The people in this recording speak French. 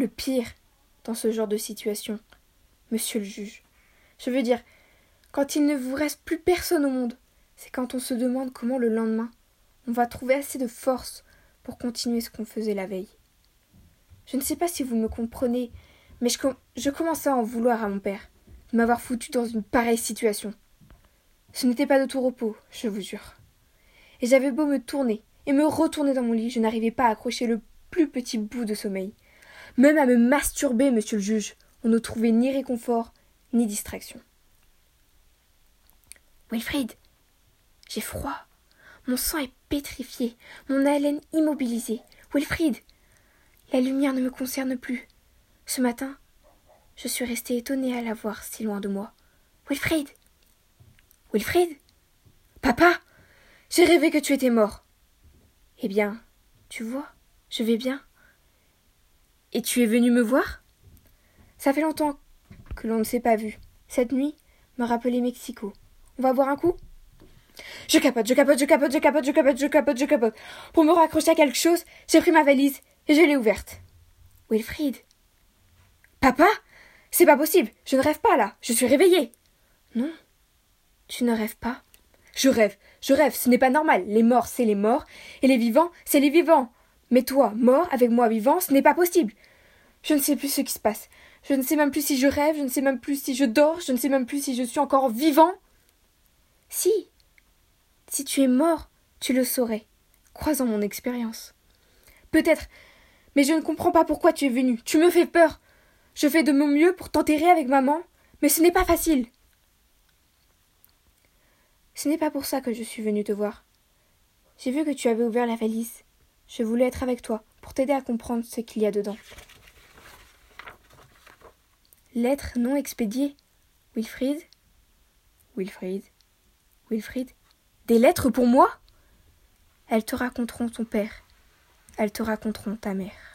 le pire dans ce genre de situation, monsieur le juge. Je veux dire, quand il ne vous reste plus personne au monde, c'est quand on se demande comment le lendemain on va trouver assez de force pour continuer ce qu'on faisait la veille. Je ne sais pas si vous me comprenez, mais je, commençais à en vouloir à mon père, de m'avoir foutu dans une pareille situation. Ce n'était pas de tout repos, je vous jure. Et j'avais beau me tourner et me retourner dans mon lit, je n'arrivais pas à accrocher le plus petit bout de sommeil. Même à me masturber, monsieur le juge, on ne trouvait ni réconfort, ni distraction. Wilfrid, j'ai froid. Mon sang est pétrifié, mon haleine immobilisée. Wilfrid, la lumière ne me concerne plus. Ce matin, je suis restée étonnée à la voir si loin de moi. Wilfrid Wilfrid Papa J'ai rêvé que tu étais mort. Eh bien, tu vois, je vais bien. Et tu es venu me voir? Ça fait longtemps que l'on ne s'est pas vu. Cette nuit me rappelait Mexico. On va boire un coup? Je capote, je capote, je capote, je capote, je capote, je capote, je capote. Pour me raccrocher à quelque chose, j'ai pris ma valise et je l'ai ouverte. Wilfrid Papa? C'est pas possible, je ne rêve pas là, je suis réveillée. Non, tu ne rêves pas Je rêve, je rêve, ce n'est pas normal. Les morts, c'est les morts, et les vivants, c'est les vivants. Mais toi, mort, avec moi vivant, ce n'est pas possible. Je ne sais plus ce qui se passe. Je ne sais même plus si je rêve, je ne sais même plus si je dors, je ne sais même plus si je suis encore vivant. Si. Si tu es mort, tu le saurais, croisant mon expérience. Peut-être, mais je ne comprends pas pourquoi tu es venu. Tu me fais peur. Je fais de mon mieux pour t'enterrer avec maman, mais ce n'est pas facile. Ce n'est pas pour ça que je suis venue te voir. J'ai vu que tu avais ouvert la valise. Je voulais être avec toi, pour t'aider à comprendre ce qu'il y a dedans. Lettre non expédiée. Wilfrid Wilfrid Wilfrid Des lettres pour moi? Elles te raconteront ton père. Elles te raconteront ta mère.